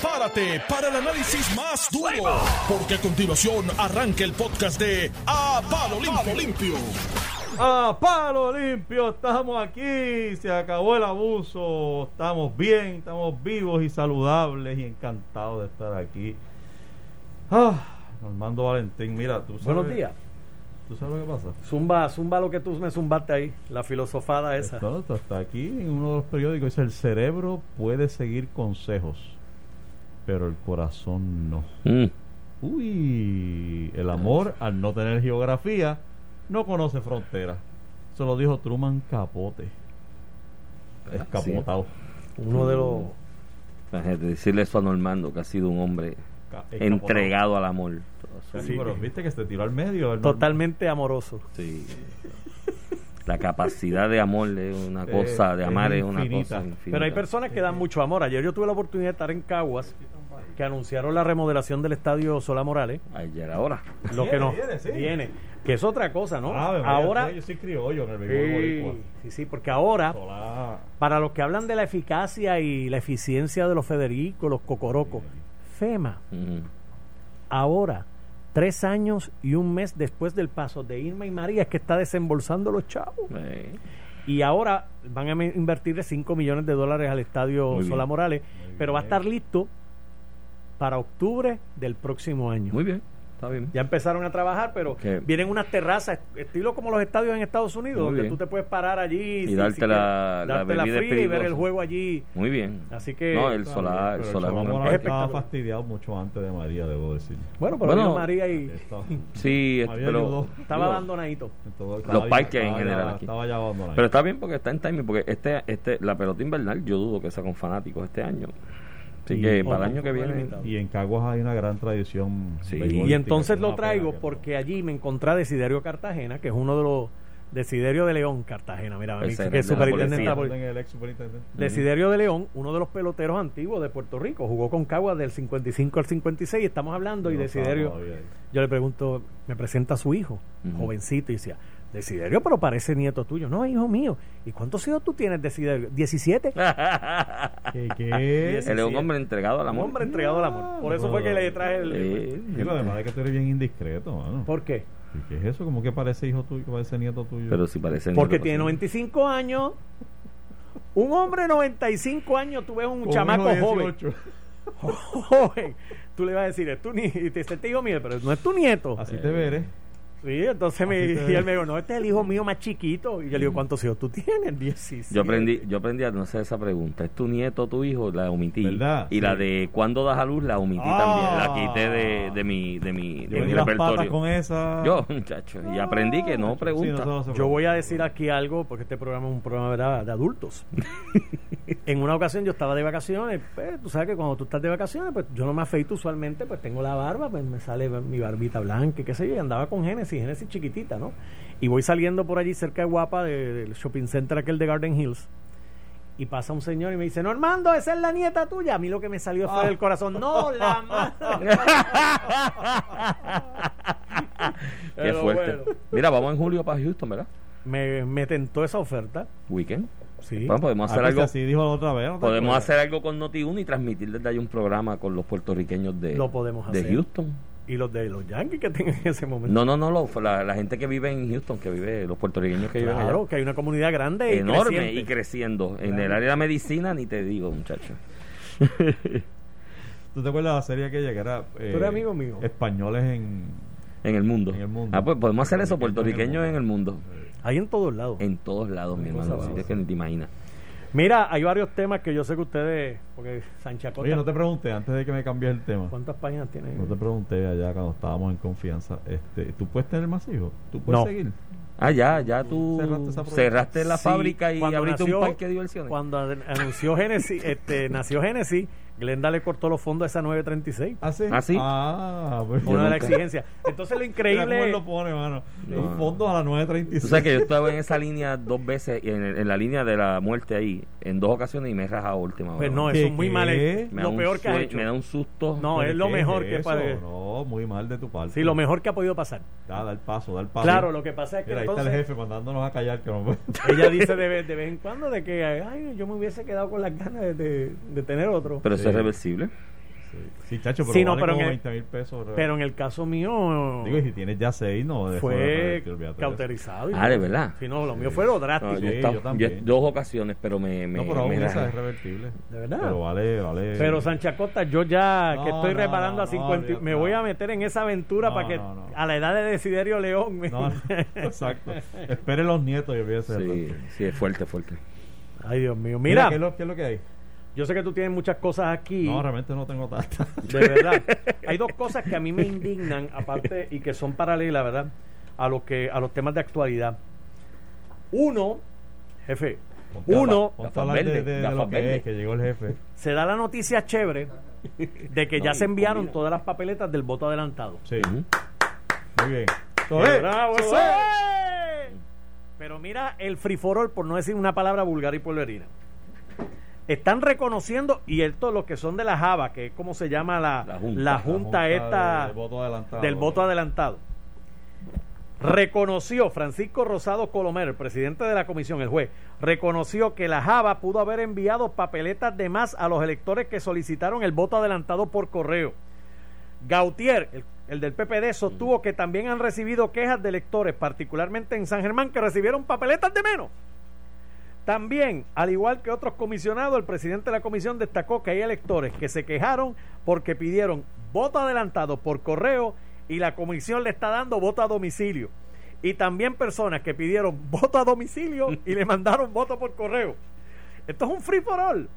Prepárate para el análisis más duro, porque a continuación arranca el podcast de A Palo Limpio. A palo limpio, estamos aquí, se acabó el abuso, estamos bien, estamos vivos y saludables y encantados de estar aquí. Ah, Normando Valentín, mira, tú sabes. Buenos días. ¿Tú sabes lo que pasa? Zumba, zumba lo que tú me zumbaste ahí, la filosofada esa. Esto, esto está aquí en uno de los periódicos, dice el cerebro puede seguir consejos, pero el corazón no. Mm. Uy, el amor al no tener geografía no conoce fronteras. Se lo dijo Truman Capote. Escapotado. Uno de los... Imagínate, decirle eso a Normando, que ha sido un hombre entregado al amor. Sí, Sí. pero viste que se tiró al medio. el Totalmente amoroso. Sí. La capacidad de amor es una Eh, cosa, de amar es una cosa infinita. Pero hay personas que dan mucho amor. Ayer yo tuve la oportunidad de estar en Caguas, que anunciaron la remodelación del estadio Sola Morales. Ayer ahora. Lo que no viene, sí. viene, que es otra cosa, ¿no? Ah, ahora, yo soy criollo en el sí, sí, sí, porque ahora, Solá. para los que hablan de la eficacia y la eficiencia de los Federicos, los Cocorocos, FEMA, ahora, tres años y un mes después del paso de Irma y María, es que está desembolsando los chavos. Y ahora van a invertirle 5 millones de dólares al estadio. Sola Morales, pero va a estar listo para octubre del próximo año. Muy bien, está bien. Ya empezaron a trabajar, pero vienen unas terrazas, estilo como los estadios en Estados Unidos, Muy donde bien. tú te puedes parar allí Y darte la- quieres, la darte la bebida fría y ver el juego allí. Muy bien. Así que- No, el solar, bien, el solar. Es Es estaba fastidiado mucho antes de María, debo decir. Bueno, pero Bueno, vino María y Estaba, Sí, María pero, ayudó. estaba abandonadito. Los parques en general ya- aquí. Estaba ya abandonado. pero está bien porque está en timing, porque este, este, la pelota invernal yo dudo que sea con fanáticos este año. Así Y- que para el año que viene... Y en Caguas hay una gran tradición. Sí. Y entonces lo traigo porque allí me encontré a Desiderio Cartagena, que es uno de los Desiderio de León Cartagena, mira, El el ex superintendente. Desiderio de León, uno de los peloteros antiguos de Puerto Rico, jugó con Caguas del 55 al 56, estamos hablando, y No Desiderio, yo le pregunto, me presenta a su hijo, jovencito, y decía, Desiderio, pero parece nieto tuyo. No, hijo mío. ¿Y cuántos hijos tú tienes, Desiderio? ¿17? ¿Qué? qué? Él es un hombre entregado al Un amor. hombre entregado al amor. Por eso fue que le traje el... Sí. Digo, además de que tú eres bien indiscreto, mano. ¿Por qué? ¿Y ¿Qué es eso? ¿Cómo que parece hijo tuyo, parece nieto tuyo? Pero si parece... Porque nieto, tiene pues, 95 años. Un hombre de 95 años, tú ves un Con chamaco joven. 18. joven. Tú le vas a decir, es tu nieto. Y te dice, este hijo mío, pero no es tu nieto. Así te veré. Sí, entonces me, y él me dijo, no, este es el hijo mío más chiquito. Y yo le digo, ¿cuántos hijos tú tienes? 17. Yo aprendí, yo aprendí a no hacer esa pregunta. ¿Es tu nieto o tu hijo? La omití. ¿Verdad? Y Sí. la de cuándo das a luz la omití Ah. también. La quité de, de mi, de mi, de Yo mi di las patas repertorio. con esa. Yo, muchacho. Y aprendí que no Sí, pregunta. Yo voy a decir aquí algo, porque este programa es un programa ¿verdad? de adultos. en una ocasión yo estaba de vacaciones, pues, tú sabes que cuando tú estás de vacaciones, pues yo no me afeito usualmente, pues tengo la barba, pues me sale mi barbita blanca, y qué sé yo, y andaba con Génesis, Génesis chiquitita, ¿no? Y voy saliendo por allí cerca de Guapa, de- del shopping center aquel de Garden Hills, y pasa un señor y me dice, Normando, esa es la nieta tuya. A mí lo que me salió fue Ah. del corazón, no, la madre. Qué fuerte. bueno. Mira, vamos en julio para Houston, ¿verdad? me, me tentó esa oferta. Weekend. Sí. Bueno, podemos Ah, hacer pues algo. Así dijo la otra vez. ¿no te Podemos hacer algo con Noti1 y transmitir desde ahí un programa con los puertorriqueños de, Lo podemos de hacer. Houston. Y los de los Yankees que tengan en ese momento. No, no, no, lo- la, la gente que vive en Houston, que vive, los puertorriqueños que viven claro, que hay una comunidad grande Enorme creciente. y creciendo. En Claro. el área de la medicina, ni te digo, muchacho. ¿Tú te acuerdas de la serie aquella que era. eh, eres amigo mío. Españoles en. En el mundo. En el mundo. Ah, pues podemos hacer eso, Puertorriqueños en el mundo. Hay en todos lados. En todos lados, mi hermano. Si es que ni te imaginas. Mira, hay varios temas que yo sé que ustedes, porque Sancha Costa, Oye, no te pregunté, antes de que me cambies el tema. ¿cuántas páginas tiene? No te pregunté allá cuando estábamos en confianza. Este, ¿Tú puedes tener más hijos? ¿Tú puedes No. seguir? Ah, ya, ya tú Cerraste esa cerraste, la Sí, fábrica y abriste nació- un parque de diversiones. Cuando an- anunció Genesis, este, nació Genesis, Glenda le cortó los fondos a esa 936. ¿Ah, sí? ¿Ah, sí? Ah, pues Una de las exigencias. Entonces lo Mira cómo increíble. lo pone, mano. No. Un fondo a las 9.36. Tú sabes que yo estaba en esa línea dos veces, en, en la línea de la muerte ahí, en dos ocasiones y me he rajado última hora. Pues no, ¿Qué, eso es muy qué? mal. Me da Lo un peor que has hecho. Me da un susto. No, ¿Pero es lo mejor que eso? puede- No, muy mal de tu parte. Sí, lo mejor que ha podido pasar. Da, da el paso, da el paso. Claro, lo que pasa es que Mira, ahí está el entonces jefe mandándonos a callar que no ella dice de vez, de vez en cuando de que ay, yo me hubiese quedado con las ganas de, de- de tener otro. Pero Sí. Es reversible. Sí, sí, chacho, pero Sí, no, vale pero como en el- 20 mil pesos. Pero en el caso mío Digo, y si tienes ya seis, no. de fue de cauterizado. Ah, de verdad. Sí, no, lo mío fue lo drástico. No, yo, Sí, estaba- yo yo- también. dos ocasiones, pero me, me, No, pero aún me esa es revertible. De verdad. Pero vale, vale. Pero Sánchez Acosta, yo ya No, que estoy no, reparando no, a 50, no, me voy a meter en esa aventura No, para que no, no. a la edad de Desiderio León. me- exacto. Espere los nietos y olvídese del Sí, resto. sí, es fuerte, fuerte. Ay, Dios mío. Mira, Mira, ¿qué es, lo, qué es lo que hay? Yo sé que tú tienes muchas cosas aquí. No, realmente no tengo tanta. De verdad. Hay dos cosas que a mí me indignan, aparte, y que son paralelas, ¿verdad? A lo que, a los temas de actualidad. Uno, jefe, Ponte uno, ponte a hablar de, lo que es, verdes. que llegó el jefe. se da la noticia chévere de que No, ya se enviaron comida. todas las papeletas del voto adelantado. Sí, muy bien. ¡Bravo, es. es! Pero mira el free for all, por no decir una palabra vulgar y pueblerina. Están reconociendo, y esto los que son de la Java, que es como se llama la, La junta. la La junta esta del voto adelantado. del voto adelantado. Reconoció Francisco Rosado Colomer, el presidente de la comisión, el juez, reconoció que la Java pudo haber enviado papeletas de más a los electores que solicitaron el voto adelantado por correo. Gautier, el, el del PPD, sostuvo que también han recibido quejas de electores, particularmente en San Germán, que recibieron papeletas de menos. También, al igual que otros comisionados, el presidente de la comisión destacó que hay electores que se quejaron porque pidieron voto adelantado por correo y la comisión le está dando voto a domicilio. Y también personas que pidieron voto a domicilio y le mandaron voto por correo. Esto es un free for all.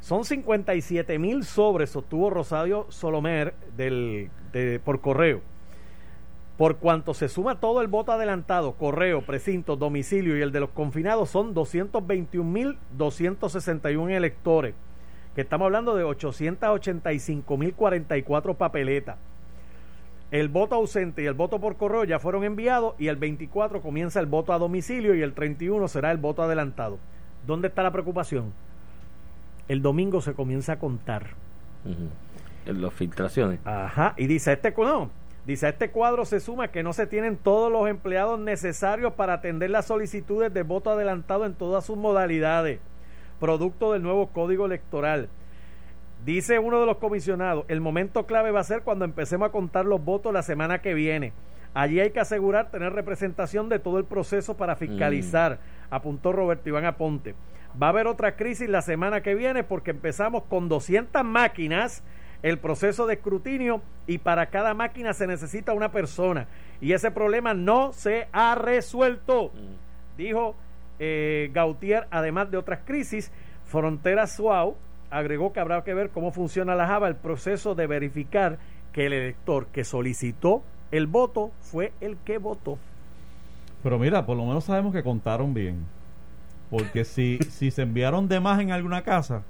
Son 57 mil sobres, sostuvo Rosario Solomer del, de- por correo. Por cuanto se suma todo el voto adelantado, correo, precinto, domicilio y el de los confinados, son 221.261 electores. Que estamos hablando de 885.044 papeletas. El voto ausente y el voto por correo ya fueron enviados y el 24 comienza el voto a domicilio y el 31 será el voto adelantado. ¿Dónde está la preocupación? El domingo se comienza a contar. Ujú. En las filtraciones. Ajá, y dice este no, dice a este cuadro se suma que no se tienen todos los empleados necesarios para atender las solicitudes de voto adelantado en todas sus modalidades, producto del nuevo código electoral. Dice uno de los comisionados, el momento clave va a ser cuando empecemos a contar los votos la semana que viene. Allí hay que asegurar tener representación de todo el proceso para fiscalizar, apuntó Roberto Iván Aponte. Va a haber otra crisis la semana que viene porque empezamos con 200 máquinas el proceso de escrutinio y para cada máquina se necesita una persona y ese problema no se ha resuelto dijo eh, Gautier, además de otras crisis, Frontera Suau agregó que habrá que ver cómo funciona la Java, el proceso de verificar que el elector que solicitó el voto fue el que votó. Pero mira, por lo menos sabemos que contaron bien. Porque si, si se enviaron de más en alguna casa,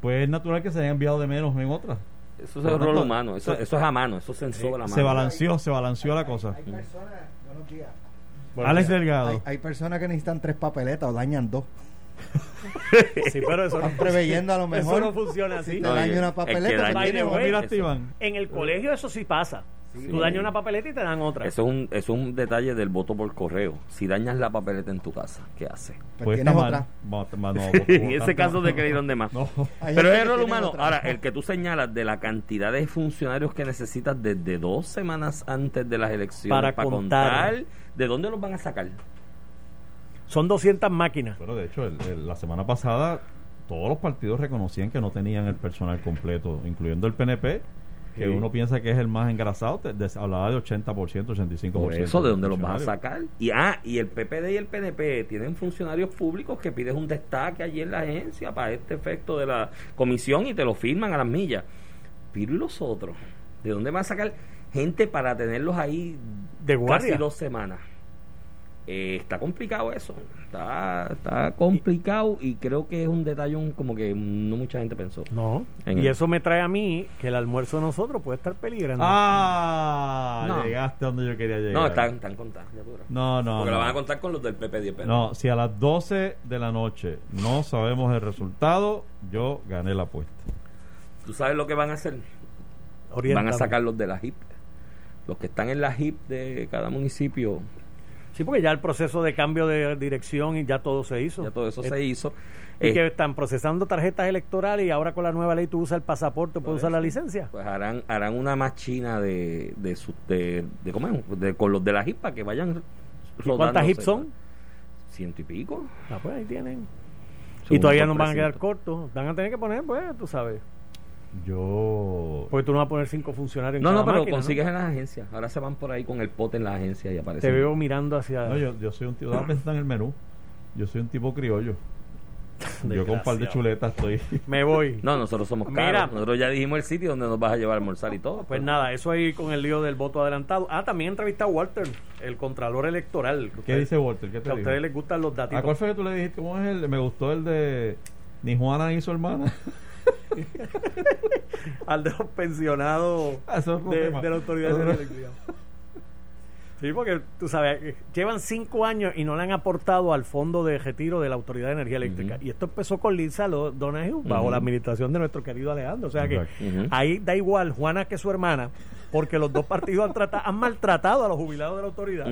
pues es natural que se hayan enviado de menos en otra. Eso es el rol humano. Eso, se- eso es a mano. Eso censó la mano. Se balanceó, se balanceó la cosa. Hay personas, buenos días. Alex Delgado. Hay, hay personas que necesitan tres papeletas o dañan dos. Sí, pero eso Están preveyendo a lo mejor. Eso no funciona así. Si te No, daña una el que papeleta, daña- way, Mira, eso. Iván. En el colegio eso sí pasa. Tú dañas una papeleta y te dan otra. Eso es, un, eso es un detalle del voto por correo. Si dañas la papeleta en tu casa, ¿qué haces? Pues Pues tienes está otra. en ese caso de que le dieron de más. Pero es tiene humano. Ahora, el que tú señalas de la cantidad de funcionarios que necesitas desde dos semanas antes de las elecciones Para contar. ¿de dónde los van a sacar? Son 200 máquinas. Pero de hecho, el- el- la semana pasada todos los partidos reconocían que no tenían el personal completo, incluyendo el PNP, que Sí. uno piensa que es el más engrasado, te- des- hablaba de 80%, 85%. Por eso, ¿de dónde los vas a sacar? Y, ah, y el PPD y el PNP tienen funcionarios públicos que pides un destaque allí en la agencia para este efecto de la comisión y te lo firman a las millas. Pero ¿y los otros? ¿De dónde van a sacar gente para tenerlos ahí De guardia. casi dos semanas? Eh, está complicado eso. Está, está complicado y creo que es un detalle un- como que no mucha gente pensó. No. Y el- eso me trae a mí que el almuerzo de nosotros puede estar peligrando. Ah, No. llegaste donde yo quería llegar. No, están, están contadas. No, no. Porque no. la van a contar con los del el PNP. No, si a las 12 de la noche no sabemos el resultado, yo gané la apuesta. ¿Tú sabes lo que van a hacer? Oriéntame. Van a sacar los de la HIP. Los que están en la HIP de cada municipio Sí, porque ya el proceso de cambio de dirección y ya todo se hizo. Ya todo eso Eh, se hizo. Y Eh, que están procesando tarjetas electorales y ahora con la nueva ley tú usas el pasaporte, puedes usar la licencia. pues harán harán una más china de de, su- de, de ¿cómo es? De- con los de la HIPA que vayan ¿Cuántas hips son? ciento y pico Ah, pues ahí tienen. y todavía nos van a quedar 300. cortos. Van a tener que poner, pues, tú sabes. Yo. Porque tú no vas a poner cinco funcionarios en no no cada pero máquina, consigues en las agencias ahora se van por ahí con el pote en las agencias y Te aparecen veo mirando hacia... No, yo, yo soy un tipo. Dame pensar en el menú. Yo soy un tipo criollo. Yo con un par de chuletas estoy. Me voy. no nosotros somos caros Mira. nosotros ya dijimos el sitio donde nos vas a llevar a almorzar y todo Pues nada, eso ahí con el lío del voto adelantado. Ah, también entrevista a Walter, el contralor electoral. que ¿Qué dice Walter? ¿Qué Que te a dijo? ustedes les gustan los ¿A datitos. cuál fue que tú le dijiste? ¿Cómo es el? Me gustó el de. Ni Juana ni su hermana. Al de los pensionados Ah, eso es otro de, la autoridad de eléctrica. Sí, porque tú sabes, llevan cinco años y no le han aportado al fondo de retiro de la Autoridad de Energía Eléctrica. Y esto empezó con Lisa Donahue, bajo la administración de nuestro querido Alejandro. O sea que ahí da igual Juana que su hermana, porque los dos partidos han, han maltratado a los jubilados de la autoridad.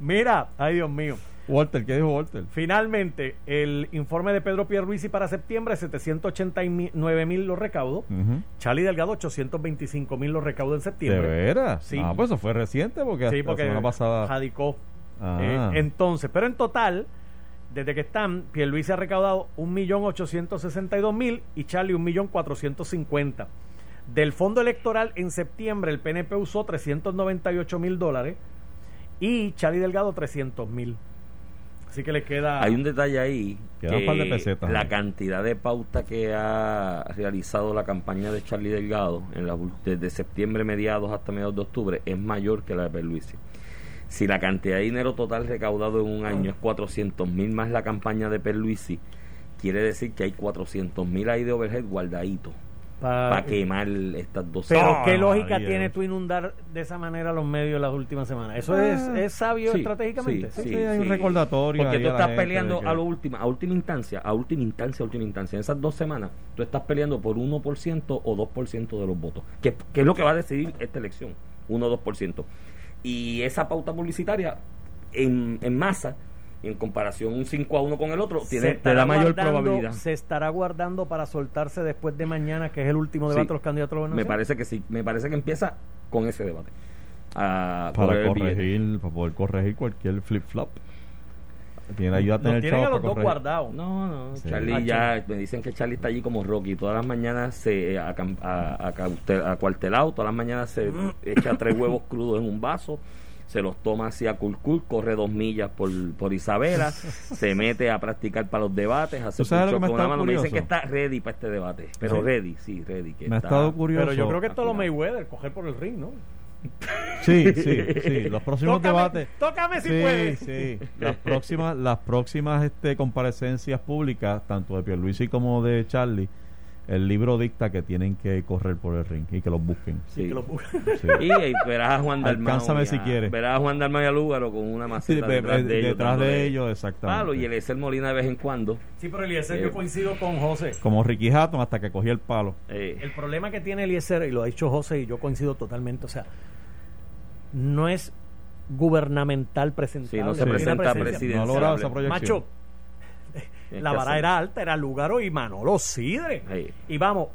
Mira, ay Dios mío. Walter, ¿qué dijo Walter? Finalmente, el informe de Pedro Pierluisi para septiembre, 789 mil los recaudos. Ujú. Charlie Delgado, 825 mil los recaudos en ¿De septiembre. veras? Sí. Ah, pues eso fue reciente porque, Sí, porque la semana pasada. radicó. Ah. Eh, entonces, pero en total, desde que están, Pierluisi ha recaudado 1.862.000 y Charlie 1.450.000. Del fondo electoral en septiembre el PNP usó 398 mil dólares y Charlie Delgado 300 mil. Así que le queda... Hay un detalle ahí. Quedan un par de que pesetas La cantidad de pauta que ha realizado la campaña de Charlie Delgado en la, desde septiembre mediados hasta mediados de octubre es mayor que la de Perluisi. Si la cantidad de dinero total recaudado en un año es 400 mil más la campaña de Perluisi, quiere decir que hay 400 mil ahí de overhead guardadito pa- para quemar estas dos Pero Ah, qué lógica María. tiene tú inundar de esa manera los medios las últimas semanas. ¿Eso es, Ah. es sabio Sí, estratégicamente? sí, Sí, hay un recordatorio Porque tú estás peleando que- a lo última, a última instancia, a última instancia, a última instancia. En esas dos semanas, tú estás peleando por 1% o 2% de los votos, que, que es lo que va a decidir esta elección, 1 o 2%. Y esa pauta publicitaria en, en masa, en comparación un 5 a 1 con el otro, tiene, te da mayor probabilidad. Se estará guardando para soltarse después de mañana, que es el último Sí. debate de los candidatos a la Me parece que sí, me parece que empieza con ese debate. Ah, para corregir, para poder corregir cualquier flip flop. Tiene ayuda a Los tener tienen a los dos guardados. No, no, Sí. Charlie Ah, ya, me dicen que Charlie está allí como Rocky, todas las mañanas se acam- a, a, caute- acuartelado, todas las mañanas se echa tres huevos crudos en un vaso, se los toma así a culcul, corre dos millas por, por Isabela, se mete a practicar para los debates, hace ¿Tú sabes lo que me con mano, me dicen que está ready para este debate, pero Sí. ready, sí, ready. Que Me ha estado curioso. Pero yo creo que esto es lo. Mayweather, coger por el ring, ¿no? Sí, sí, sí. Los próximos Tócame- debates. Tócame si sí, puedes. sí. Las próximas, las próximas este, comparecencias públicas, tanto de Pierluisi como de Charlie, el libro dicta que tienen que correr por el ring y que los busquen. Sí. Que lo- Sí. Y, y verás a Juan Dalmau. Alcánzame si quieres. Verás a Juan Dalmau y a Lúgaro con una Sí, maceta de- detrás de- de ellos. detrás de ellos, exactamente. Palo y el Molina de vez en cuando. Sí, pero Eliezer, Eh, yo coincido con José. Como Ricky Hatton hasta que cogía el palo. Eh, El problema que tiene Eliezer, y lo ha dicho José, y yo coincido totalmente, o sea, no es gubernamental presentable. Sí, no se presenta presencia. presidencial. No ha logrado esa proyección. Macho, la vara era alta, era Lugaro y Manolo Sidre. Sí. Y vamos,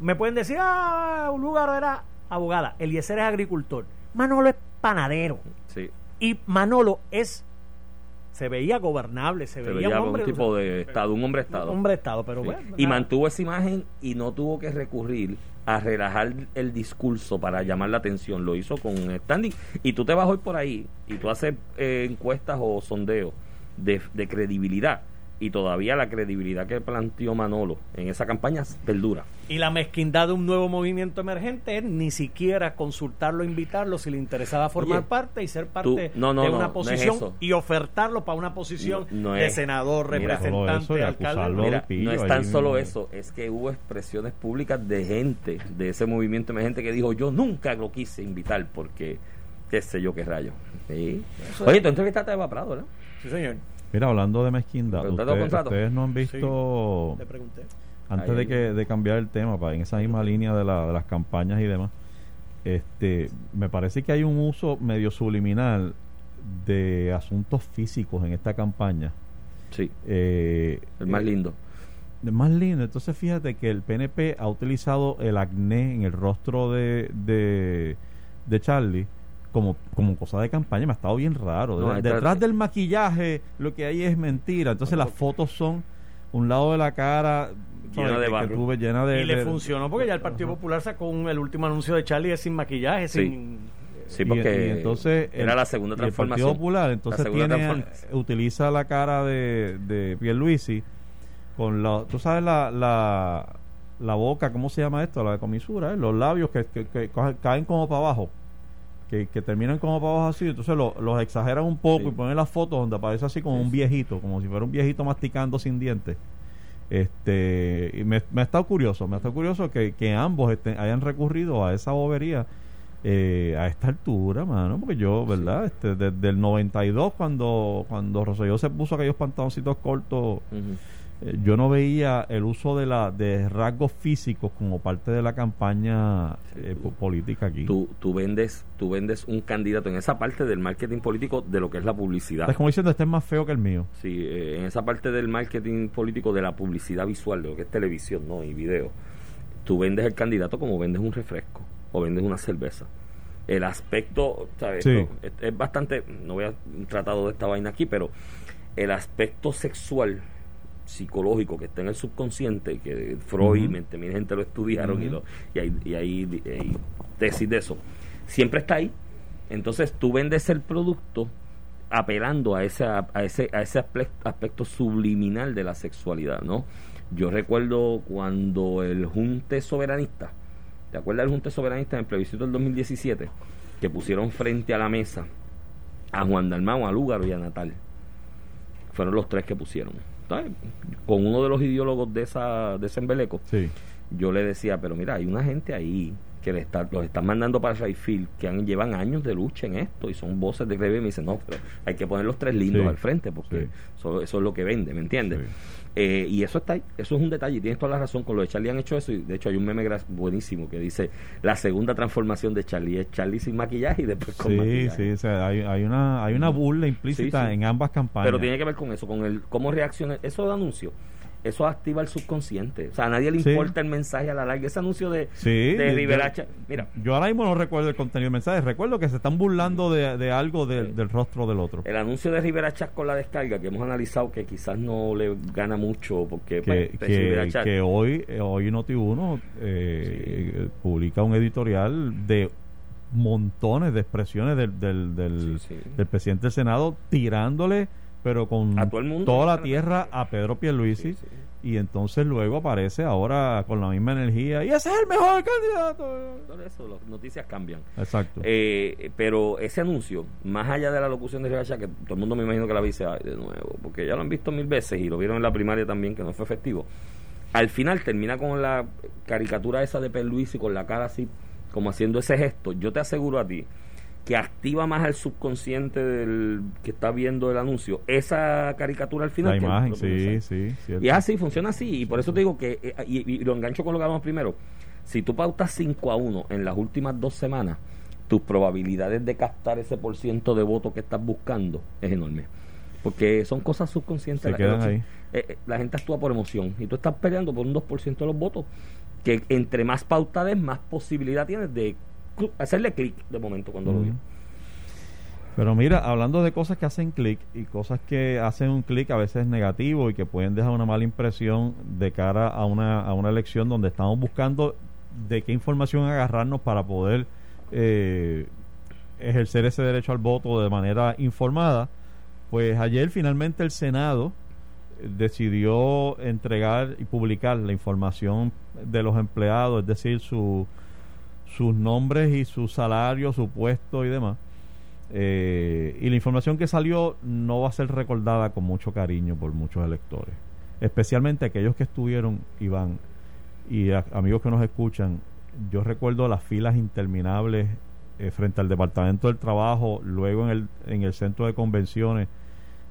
me pueden decir, ah, Lugaro era abogada, Eliezer es agricultor, Manolo es panadero. Sí. Y Manolo es, se veía gobernable, se, Se veía, veía un un hombre, tipo de estado, un hombre estado. hombre de estado, pero Sí. bueno. y mantuvo esa imagen y no tuvo que recurrir a relajar el discurso para llamar la atención. Lo hizo con un standing. Y tú te vas hoy por ahí y tú haces eh, encuestas o sondeos de, de credibilidad. Y todavía la credibilidad que planteó Manolo en esa campaña perdura. Y la mezquindad de un nuevo movimiento emergente es ni siquiera consultarlo, invitarlo si le interesaba formar Oye, parte y ser parte tú- no, no, de no, una no es posición y ofertarlo para una posición No- no de es. senador, representante, alcalde. Mira, pillo no es tan mismo. solo eso, es que hubo expresiones públicas de gente de ese movimiento emergente que dijo, yo nunca lo quise invitar porque qué sé yo qué rayo. Sí. Oye, tú entrevistaste a Eva Prado, ¿verdad? Sí, señor. Mira, hablando de mezquindad, doy ustedes, no han visto, pregunté. antes Ahí. de que de cambiar el tema, pa, en esa misma línea de, la, de las campañas y demás, este, me parece que hay un uso medio subliminal de asuntos físicos en esta campaña. Sí, Eh, el más eh, lindo. de más lindo. Entonces fíjate que el PNP ha utilizado el acné en el rostro de, de, de Charlie como, como cosa de campaña. Me ha estado bien raro. No, De- Detrás del maquillaje lo que hay es mentira. Entonces las fotos son un lado de la cara Llena de barro. llena de... y le de- funcionó porque ya el Partido Popular sacó un- el último anuncio de Charlie es sin maquillaje, Sí. sin... Sí, porque y entonces era el- la segunda y el Partido transformación. Popular entonces tiene transformación. utiliza la cara de, de Pierluisi con la tú sabes la, la la boca cómo se llama esto la comisura eh? los labios que, que- que coge- caen como para abajo que, que terminan como abajo así entonces lo- los exageran un poco Sí. y ponen las fotos donde aparece así como Sí, un viejito como si fuera un viejito masticando sin dientes este y me, me ha estado curioso me ha estado curioso que, que ambos estén- hayan recurrido a esa bobería eh, a esta altura, mano, porque yo, ¿verdad? Este, desde el 92, cuando, cuando Rosselló se puso aquellos pantaloncitos cortos. Eh, yo no veía el uso de la de rasgos físicos como parte de la campaña eh, po- política aquí. tú, tú vendes tú vendes un candidato en esa parte del marketing político de lo que es la publicidad. Estás como diciendo, este es más feo que el mío. Sí, eh, en esa parte del marketing político de la publicidad visual, de lo que es televisión ¿no? y video, tú vendes el candidato como vendes un refresco o vendes una cerveza. El aspecto, ¿sabes? Sí. Esto es, es bastante, no voy a un tratado de esta vaina aquí, pero el aspecto sexual psicológico que está en el subconsciente que Freud Ujú. mente, mi gente lo estudiaron y, lo, y, hay, y hay- hay tesis de eso. Siempre está ahí. Entonces tú vendes el producto apelando a ese a ese a ese aspe- aspecto subliminal de la sexualidad no yo recuerdo cuando el junte soberanista ¿te acuerdas del junte soberanista en el plebiscito del 2017 que pusieron frente a la mesa a Juan Dalmau, a Lúgaro y a Natal. Fueron los tres que pusieron. Con uno de los ideólogos de esa de ese embeleco Sí. yo le decía, pero mira, hay una gente ahí que le está, los están mandando para Rayfield que han, llevan años de lucha en esto y son voces de greve y me dicen, no, pero hay que poner los tres lindos Sí, al frente porque sí. eso, eso es lo que vende, ¿me entiendes? Eh, y eso está ahí, eso es un detalle, y tienes toda la razón, con lo de Charlie han hecho eso, y de hecho hay un meme buenísimo que dice, la segunda transformación de Charlie es Charlie sin maquillaje y después con Sí, maquillaje. sí, o sea, hay, hay una hay una burla implícita Sí, sí. en ambas campañas. Pero tiene que ver con eso, con el cómo reacciona. Eso de anuncio, eso activa el subconsciente. O sea, a nadie le Sí. importa el mensaje a la larga. Ese anuncio de, Sí, de Mira, Yo ahora mismo no recuerdo el contenido del mensaje, recuerdo que se están burlando de, de algo del- Sí. del rostro del otro. el anuncio de Rivera Chat con la descarga, que hemos analizado que quizás no le gana mucho, porque que, pues, Rivera que, hoy hoy Noti1 eh, eh, publica un editorial de montones de expresiones del, del, del presidente del Senado tirándole pero con A todo el mundo. toda la tierra a Pedro Pierluisi Sí, sí. y entonces luego aparece ahora con la misma energía y ese es el mejor candidato Por eso las noticias cambian. exacto Eh, pero ese anuncio, más allá de la locución de Rivera Chat, que todo el mundo me imagino que la dice "Ay, de nuevo, porque ya lo han visto mil veces y lo vieron en la primaria también, que no fue efectivo. Al final termina con la caricatura esa de Perluisi con la cara así, como haciendo ese gesto. Yo te aseguro a ti que activa más al subconsciente del que está viendo el anuncio esa caricatura al final. la imagen sí sí cierto. Y es así, funciona así. Y por eso te digo que, eh, y, y lo engancho con lo que hablamos primero, si tú pautas 5 a 1 en las últimas dos semanas, tus probabilidades de captar ese por ciento de voto que estás buscando es enorme. Porque son cosas subconscientes. Se las que quedan no- ahí. eh, eh, la gente actúa por emoción y tú estás peleando por un 2% de los votos. Que entre más pautades, más posibilidad tienes de hacerle clic de momento cuando lo vio. Pero mira, hablando de cosas que hacen clic y cosas que hacen un clic a veces negativo y que pueden dejar una mala impresión de cara a una, a una elección donde estamos buscando de qué información agarrarnos para poder eh, ejercer ese derecho al voto de manera informada, pues ayer finalmente el Senado decidió entregar y publicar la información de los empleados, es decir, su, sus nombres y su salario, su puesto y demás. Eh, y la información que salió no va a ser recordada con mucho cariño por muchos electores, especialmente aquellos que estuvieron, Iván, y amigos que nos escuchan. Yo recuerdo las filas interminables eh, frente al Departamento del Trabajo, luego en el, en el centro de convenciones,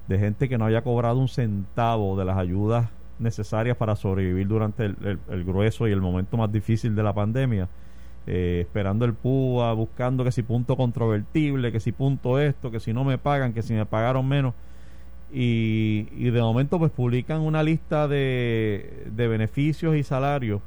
de gente que no había cobrado un centavo de las ayudas necesarias para sobrevivir durante el- el grueso y el momento más difícil de la pandemia eh, esperando el PUA, buscando que si punto controvertible, que si punto esto, que si no me pagan, que si me pagaron menos. Y, y de momento pues publican una lista de, de beneficios y salarios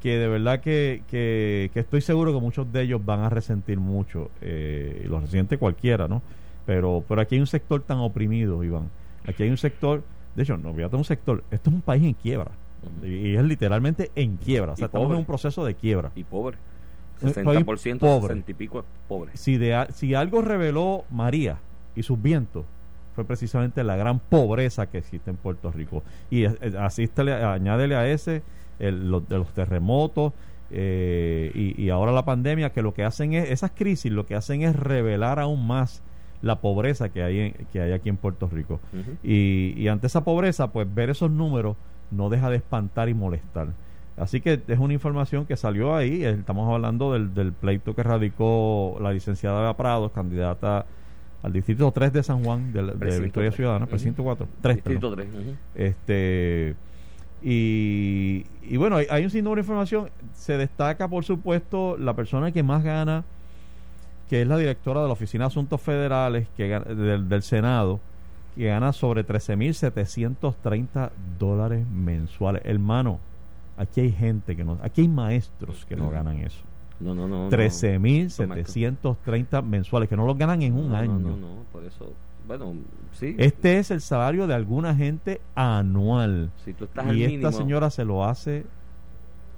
que de verdad que, que, estoy seguro que muchos de ellos van a resentir mucho, eh, y lo resiente cualquiera, ¿no? Pero, pero aquí hay un sector tan oprimido, Iván. Aquí hay un sector, de hecho, no, fíjate un sector, esto es un país en quiebra, Y, y es literalmente en quiebra, o Y sea, estamos pobre. en un proceso de quiebra. Y pobre. Un 60%, pobre. 60 y pico es pobre. Si, de, si algo reveló María y sus vientos, fue precisamente la gran pobreza que existe en Puerto Rico. Y asístele, añádele a ese el, los, de los terremotos eh, y, y ahora la pandemia, que lo que hacen es, esas crisis lo que hacen es revelar aún más la pobreza que hay, en- que hay aquí en Puerto Rico. Y ante esa pobreza, pues ver esos números no deja de espantar y molestar. Así que es una información que salió ahí. eh, Estamos hablando del, del pleito que radicó la licenciada Bea Prados, candidata al distrito 3 de San Juan, de, Victoria. Ciudadana, Ujú. precinto 4. 3, Distrito 3. ujú. este y, y bueno, hay, hay un sinnúmero de información. Se destaca, por supuesto, la persona que más gana, que es la directora de la Oficina de Asuntos Federales que del Senado, que gana sobre 13.730 dólares mensuales. Hermano, aquí hay gente que no, aquí hay maestros que no ganan eso. No, no, no. no. 13.730 mensuales, que no los ganan en un No, año. No, no, no, por eso. Bueno, sí. Este es el salario de alguna gente anual. si tú estás al Y mínimo. esta señora se lo hace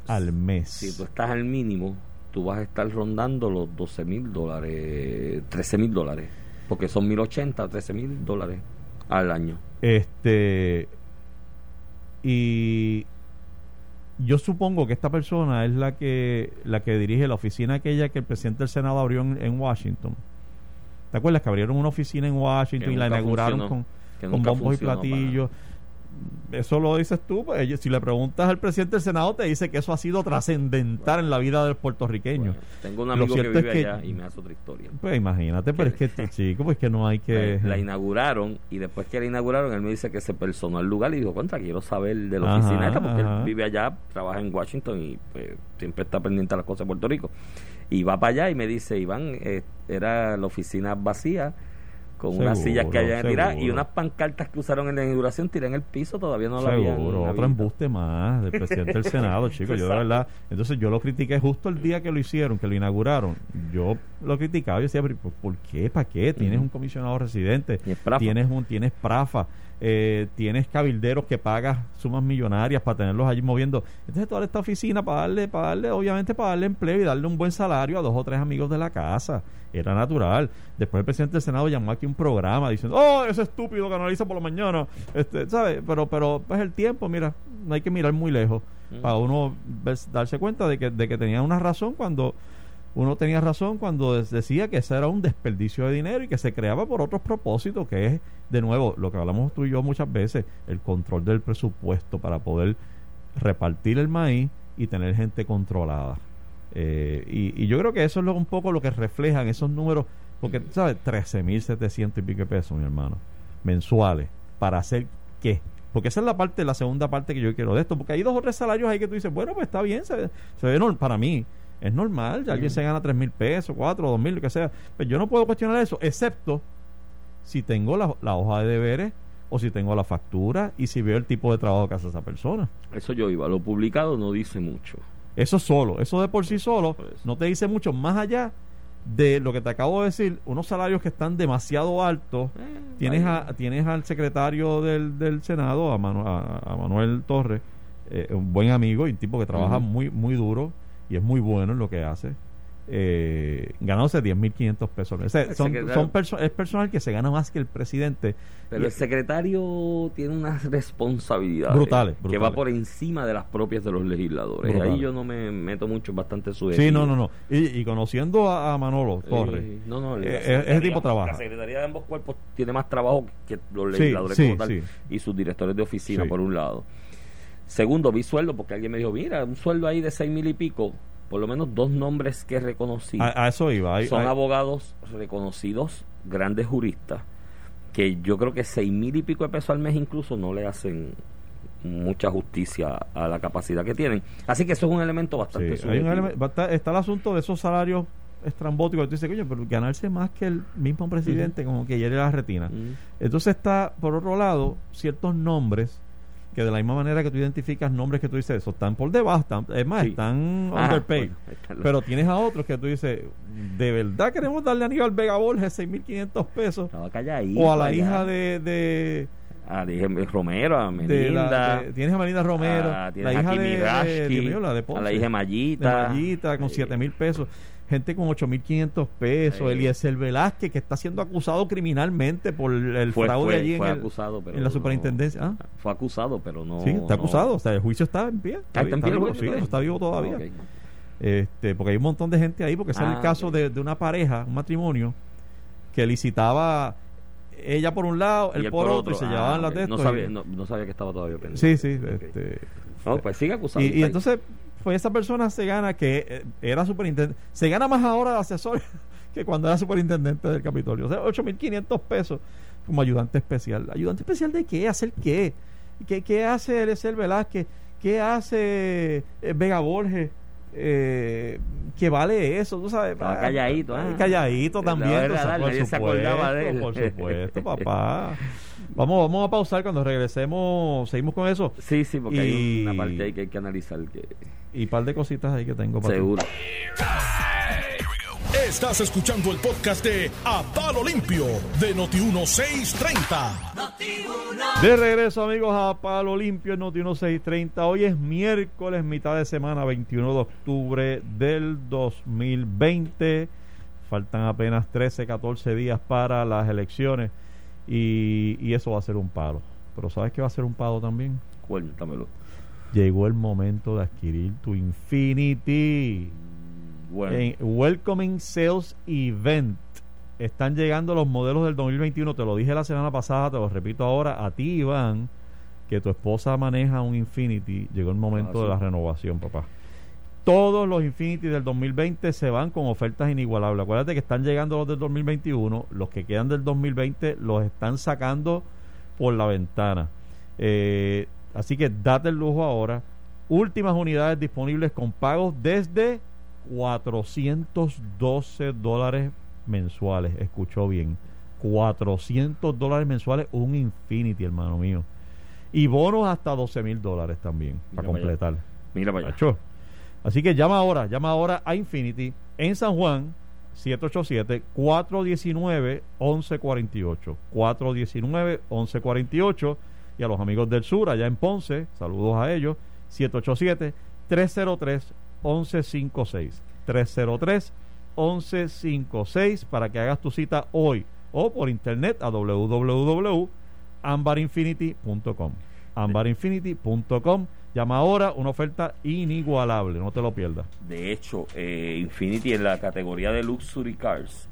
al mes. Si tú estás al mínimo, tú vas a estar rondando los 12 mil dólares, 13 mil dólares. Porque son 1080, 13 mil dólares al año. Este. Y yo supongo que esta persona es la que la que dirige la oficina aquella que el presidente del Senado abrió en, en Washington. ¿Te acuerdas que abrieron una oficina en Washington Que y la inauguraron funcionó. con, con bombos y funcionó para platillos? Eso lo dices tú. pues, si le preguntas al presidente del Senado, te dice que eso ha sido trascendental en la vida del puertorriqueño. Bueno, tengo un amigo que cierto es vive que- allá y me hace otra historia. Pues imagínate, pero es que, chico, pues que no hay que. La, la inauguraron y después que la inauguraron, él me dice que se personó al lugar y dijo, contra, quiero saber de la Ajá, oficina esta", porque ajá. él vive allá, trabaja en Washington y pues, siempre está pendiente a las cosas de Puerto Rico. Y va para allá y me dice, Iván, eh, era la oficina vacía con unas sillas que habían tirado y unas pancartas que usaron en la inauguración tiré en el piso, todavía no la habían Seguro, otro embuste más del presidente del Senado, chicos. Yo de verdad, entonces yo lo critiqué justo el día que lo hicieron, que lo inauguraron. Yo lo criticaba y decía, "Pero, ¿por- ¿por qué? ¿Para qué? Tienes un comisionado residente, tienes un tienes prafa, eh, tienes cabilderos que pagas sumas millonarias para tenerlos allí moviendo. Entonces toda esta oficina para darle, para darle, obviamente para darle empleo y darle un buen salario a dos o tres amigos de la casa. Era natural. Después el presidente del Senado llamó aquí un programa diciendo, oh, ese estúpido que analiza por la mañana. Este, ¿sabes? Pero, pero, pues el tiempo, mira, no hay que mirar muy lejos Mm. para uno ver- darse cuenta de que, de que tenía una razón cuando uno tenía razón cuando decía que ese era un desperdicio de dinero y que se creaba por otros propósitos, que es, de nuevo, lo que hablamos tú y yo muchas veces, el control del presupuesto para poder repartir el maíz y tener gente controlada. Eh, y, yo creo que eso es lo- un poco lo que reflejan esos números, porque, ¿sabes? 13.700 y pico pesos, mi hermano, mensuales, para hacer qué. Porque esa es la parte, la segunda parte que yo quiero de esto, porque hay dos o tres salarios ahí que tú dices, bueno, pues está bien, se, se ve para mí, es normal, alguien se gana tres mil pesos, cuatro, dos mil, lo que sea, pues yo no puedo cuestionar eso, excepto si tengo la, la hoja de deberes o si tengo la factura y si veo el tipo de trabajo que hace esa persona. Eso yo iba, lo publicado no dice mucho. Eso solo, eso de por sí solo Por no te dice mucho más allá de lo que te acabo de decir, unos salarios que están demasiado altos. Eh, Tienes, vaya. a, tienes al secretario del, del Senado, a, Manu- a, a Manuel Torres, eh, un buen amigo y un tipo que trabaja muy muy duro y es muy bueno en lo que hace. Eh, ganándose 10.500 pesos. O sea, son, son perso- es personal que se gana más que el presidente. Pero Y- el secretario tiene unas responsabilidades Brutales, que va por encima de las propias de los legisladores. Brutales. Ahí yo no me meto mucho, bastante Sí, subjetivo. no, no, no. Y, y conociendo a, a Manolo Eh, Torres, no, no, la Eh, ese tipo trabaja. La secretaría de ambos cuerpos tiene más trabajo que los Sí, legisladores sí, como tal sí. y sus directores de oficina, Sí. por un lado. Segundo, vi sueldo porque alguien me dijo, mira, un sueldo ahí de seis mil y pico, por lo menos dos nombres que reconocí. a, a eso iba. Hay- son hay- abogados reconocidos, grandes juristas, que yo creo que seis mil y pico de pesos al mes incluso no le hacen mucha justicia a la capacidad que tienen. Así que eso es un elemento bastante Sí, hay un está el asunto de esos salarios estrambóticos. Tú dices, coño, pero ganarse más que el mismo presidente, como que hiere la retina. Entonces está, por otro lado, ciertos nombres que de la misma manera que tú identificas nombres que tú dices, eso están por debajo, están, es más, Sí. están Ah, underpaid. bueno, ahí la- Pero tienes a otros que tú dices, ¿de verdad queremos darle a Aníbal Vega Borges 6.500 pesos? Estaba calladito O a la allá. hija de... de a dije, Romero, a de Melinda, la, de- tienes a Melinda Romero, a- la hija a de, de- Dios mío, la de Ponce, a la hija de de Mayita, con. 7 mil pesos, gente con 8.500 pesos, Sí. Eliezer Velázquez que está siendo acusado criminalmente por el fue, fraude fue- allí fue en, el- acusado, pero en la no- superintendencia. ¿Ah? Fue acusado, pero no. sí, está no- acusado, o sea, el juicio está en pie, está, Ah, está está el vivo, sí, todavía. está vivo todavía. Ok. Este, porque hay un montón de gente ahí, porque ese es Ah, el caso ok. de, de una pareja, un matrimonio, que licitaba ella por un lado, él por, otro, y se Ah, llevaban las ok. de no sabía, y- no, no sabía que estaba todavía pendiente. Sí, sí, Ok. este, No, pues sigue acusado. y, y entonces, pues esa persona se gana que eh, era superintendente, se gana más ahora de asesor que cuando era superintendente del Capitolio. O sea, 8.500 pesos como ayudante especial. ¿Ayudante especial de qué? ¿Hacer qué? ¿Qué, qué hace Eliezer Velázquez? ¿Qué hace eh, Vega Borges? Eh, que vale eso, tú sabes. Ah, calladito, ah, ah. calladito La también. tú verdad, sabes, por de él. supuesto, Por supuesto, papá. Vamos, vamos a pausar cuando regresemos. Seguimos con eso. Sí, sí, porque hay una parte ahí que hay que analizar. Que... Y un par de cositas ahí que tengo para ti. Seguro. Estás escuchando el podcast de A Palo Limpio de Noti1630. De regreso, amigos, a Palo Limpio en Noti 1630. Hoy es miércoles, mitad de semana, 21 de octubre del 2020. Faltan apenas 13, 14 días para las elecciones y, y eso va a ser un palo. Pero ¿sabes qué va a ser un palo también? Cuéntamelo. Llegó el momento de adquirir tu Infinity. Bueno, En Welcoming Sales Event. Están llegando los modelos del 2021. Te lo dije la semana pasada, te lo repito ahora. A ti, Iván, que tu esposa maneja un Infinity. Llegó el momento Ah, de la renovación, papá. Todos los Infinity del 2020 se van con ofertas inigualables. Acuérdate que están llegando los del 2021. Los que quedan del 2020 los están sacando por la ventana. Eh, así que date el lujo ahora. Últimas unidades disponibles con pagos desde 412 dólares mensuales. Escuchó bien. 400 dólares mensuales, un Infinity, hermano mío. Y bonos hasta 12 mil dólares también, para Mira para allá. completar. mira para allá. Así que llama ahora, llama ahora a Infinity en San Juan 787-419-1148. 419-1148. Y a los amigos del sur, allá en Ponce, saludos a ellos, 787-303-1156. 303-1156 para que hagas tu cita hoy o por internet a www.ambarinfinity.com. Ambarinfinity.com. Llama ahora, una oferta inigualable, no te lo pierdas. De hecho, eh, Infinity en la categoría de Luxury Cars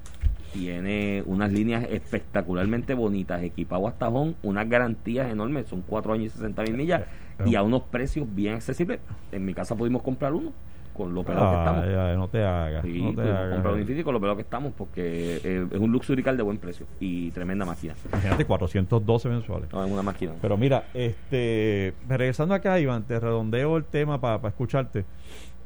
tiene unas líneas espectacularmente bonitas, equipado hasta home, unas garantías enormes, son 4 años y 60 mil millas y a unos precios bien accesibles. En mi casa pudimos comprar uno con lo pelado que estamos. Ay, no te hagas. Sí, no te pudimos hagas. comprar un Infinity con lo pelado que estamos porque eh, es un Luxury Car de buen precio y tremenda máquina. Imagínate, 412 mensuales. No, es una máquina. Pero mira, este, regresando acá, Iván, te redondeo el tema para escucharte.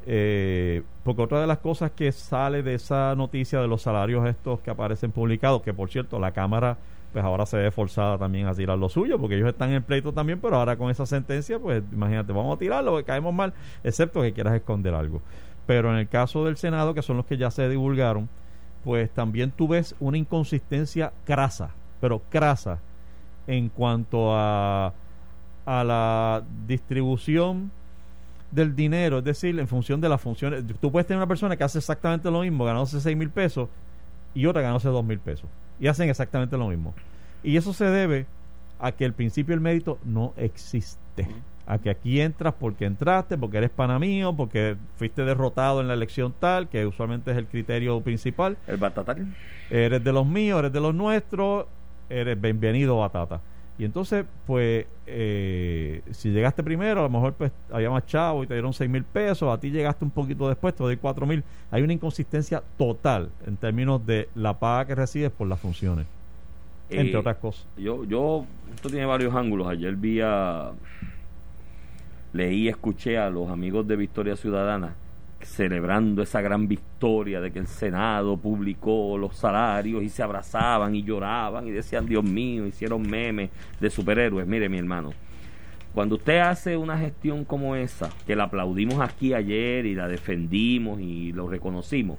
Eh, porque otra de las cosas que sale de esa noticia de los salarios estos que aparecen publicados, que por cierto, la Cámara pues ahora se ve forzada también a tirar lo suyo, porque ellos están en pleito también, pero ahora con esa sentencia, pues imagínate, vamos a tirarlo, caemos mal, excepto que quieras esconder algo. Pero en el caso del Senado, que son los que ya se divulgaron, pues también tú ves una inconsistencia crasa, pero crasa, en cuanto a, a la distribución del dinero, es decir, en función de las funciones. Tú puedes tener una persona que hace exactamente lo mismo, ganándose 6 mil pesos, y otra ganándose 2 mil pesos. Y hacen exactamente lo mismo. Y eso se debe a que el principio del mérito no existe. A que aquí entras porque entraste, porque eres pana mío, porque fuiste derrotado en la elección tal, que usualmente es el criterio principal. El Batatar. Eres de los míos, eres de los nuestros, eres bienvenido Batata. Y entonces, pues, eh, si llegaste primero, a lo mejor pues había más chavo y te dieron 6 mil pesos, a ti llegaste un poquito después, te doy 4 mil. Hay una inconsistencia total en términos de la paga que recibes por las funciones, entre Eh, otras cosas. Yo, yo, esto tiene varios ángulos. Ayer vi a, leí y escuché a los amigos de Victoria Ciudadana celebrando esa gran victoria de que el Senado publicó los salarios y se abrazaban y lloraban y decían, Dios mío, hicieron memes de superhéroes. Mire, mi hermano, cuando usted hace una gestión como esa, que la aplaudimos aquí ayer y la defendimos y lo reconocimos,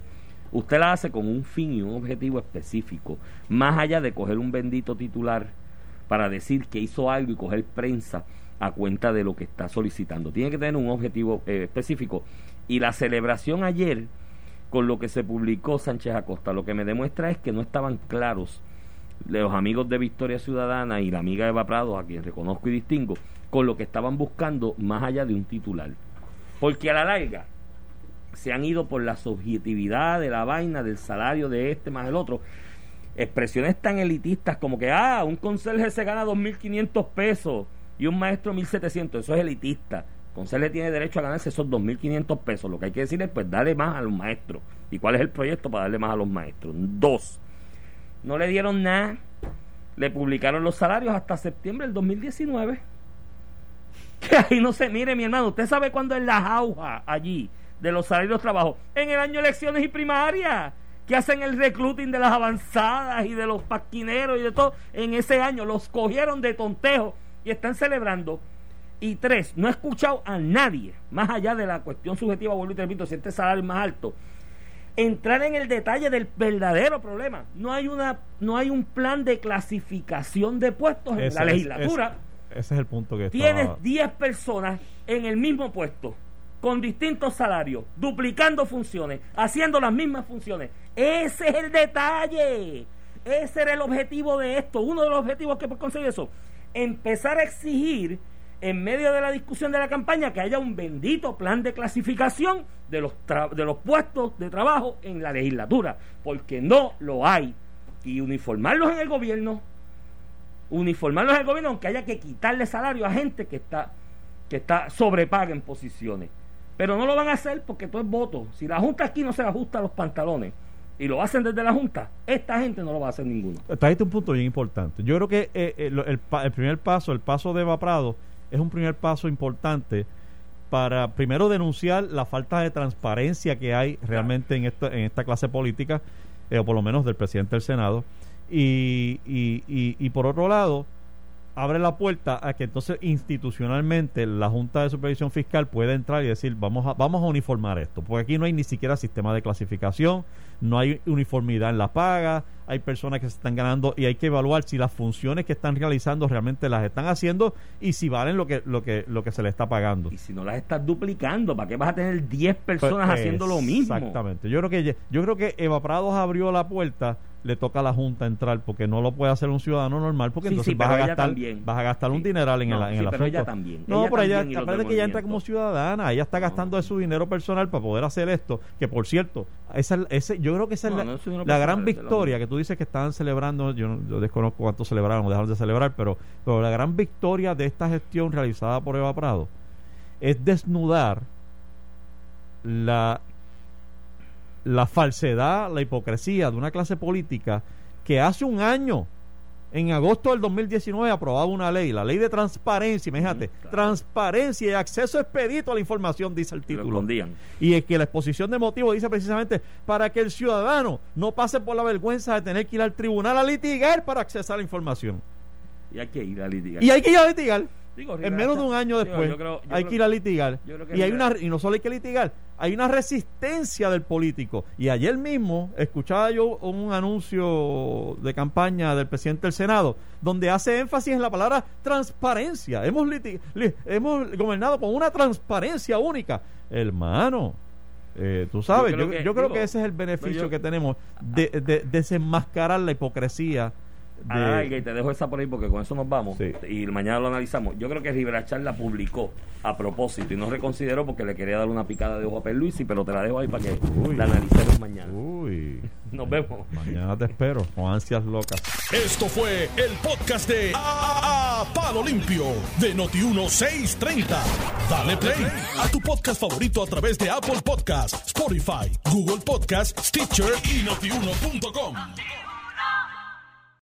usted la hace con un fin y un objetivo específico, más allá de coger un bendito titular para decir que hizo algo y coger prensa a cuenta de lo que está solicitando. Tiene que tener un objetivo eh, específico. Y la celebración ayer, con lo que se publicó Sánchez Acosta, lo que me demuestra es que no estaban claros los amigos de Victoria Ciudadana y la amiga Eva Prado, a quien reconozco y distingo, con lo que estaban buscando más allá de un titular. Porque a la larga se han ido por la subjetividad de la vaina, del salario de este más el otro. Expresiones tan elitistas como que, ah, un conserje se gana 2.500 pesos y un maestro 1.700, eso es elitista. Conserje tiene derecho a ganarse esos 2.500 pesos. Lo que hay que decir es, pues, dale más a los maestros. ¿Y cuál es el proyecto para darle más a los maestros? Dos, no le dieron nada. Le publicaron los salarios hasta septiembre del 2019. Que ahí no se mire, mi hermano. Usted sabe cuándo es la jauja allí de los salarios de trabajo. En el año elecciones y primarias. Que hacen el recluting de las avanzadas y de los paquineros y de todo. En ese año los cogieron de tontejo y están celebrando. Y tres, no he escuchado a nadie, más allá de la cuestión subjetiva, vuelvo y te repito, si este salario es más alto, entrar en el detalle del verdadero problema. No hay una, no hay un plan de clasificación de puestos en Ese la legislatura. Ese, ese es el punto que Tienes estaba- 10 personas en el mismo puesto, con distintos salarios, duplicando funciones, haciendo las mismas funciones. Ese es el detalle. Ese era el objetivo de esto. Uno de los objetivos que conseguir eso. Empezar a exigir en medio de la discusión de la campaña que haya un bendito plan de clasificación de los, tra- de los puestos de trabajo en la legislatura, porque no lo hay. Y uniformarlos en el gobierno, uniformarlos en el gobierno, aunque haya que quitarle salario a gente que está, que está sobrepaga en posiciones. Pero no lo van a hacer porque todo es voto. Si la Junta aquí no se ajusta los pantalones y lo hacen desde la Junta, esta gente no lo va a hacer ninguno. Trajiste un punto bien importante. Yo creo que eh, eh, el, pa- el primer paso, el paso de Eva Prado, es un primer paso importante para primero denunciar la falta de transparencia que hay realmente en esta, en esta clase política, eh, o por lo menos del presidente del Senado. Y, y, y, y por otro lado, abre la puerta a que entonces institucionalmente la Junta de Supervisión Fiscal pueda entrar y decir vamos a, vamos a uniformar esto, porque aquí no hay ni siquiera sistema de clasificación, no hay uniformidad en la paga, hay personas que se están ganando y hay que evaluar si las funciones que están realizando realmente las están haciendo y si valen lo que lo que lo que se le está pagando. Y si no las estás duplicando, ¿para qué vas a tener 10 personas Pues, haciendo lo mismo? Exactamente. Yo creo que yo creo que Eva Prados abrió la puerta, le toca a la Junta entrar porque no lo puede hacer un ciudadano normal porque Sí, entonces sí, vas a ella gastar vas a gastar un dineral en No, el, en el pero ella también. No, Ella pero ella, también los aparte del que ella entra como ciudadana, ella está gastando de su dinero personal para poder hacer esto, que por cierto, esa, es- ese, yo creo que esa es la, la personal, gran de victoria que tú dices que estaban celebrando, yo, yo desconozco cuánto celebraron o dejaron de celebrar, pero, pero la gran victoria de esta gestión realizada por Eva Prado es desnudar la, la falsedad, la hipocresía de una clase política que hace un año, en agosto del 2019, aprobaba una ley, la ley de transparencia, imagínate, claro. transparencia y acceso expedito a la información, dice el Lo título. Y es que la exposición de motivos dice precisamente para que el ciudadano no pase por la vergüenza de tener que ir al tribunal a litigar para accesar a la información. Y hay que ir a litigar. Y hay que ir a litigar. Digo, En menos de un año después yo creo- yo hay creo- que ir a litigar. Y hay una y no solo hay que litigar, hay una resistencia del político. Y ayer mismo escuchaba yo un anuncio de campaña del presidente del Senado donde hace énfasis en la palabra transparencia. Hemos liti- li- hemos gobernado con una transparencia única. Hermano, eh, tú sabes, yo, creo yo que- creo que, digo, ese es el beneficio yo- que tenemos de, de desenmascarar la hipocresía A la larga, de, y te dejo esa por ahí porque con eso nos vamos. Sí. Y mañana lo analizamos. Yo creo que Rivera la publicó a propósito y no reconsideró porque le quería dar una picada de ojo a Perluisi, pero te la dejo ahí para que Uy. la analicemos mañana. Uy, Nos vemos. mañana te espero con ansias locas. Esto fue el podcast de A, A- Palo Limpio de Noti1630. Dale play a tu podcast favorito a través de Apple Podcasts, Spotify, Google Podcasts, Stitcher y notiuno.com.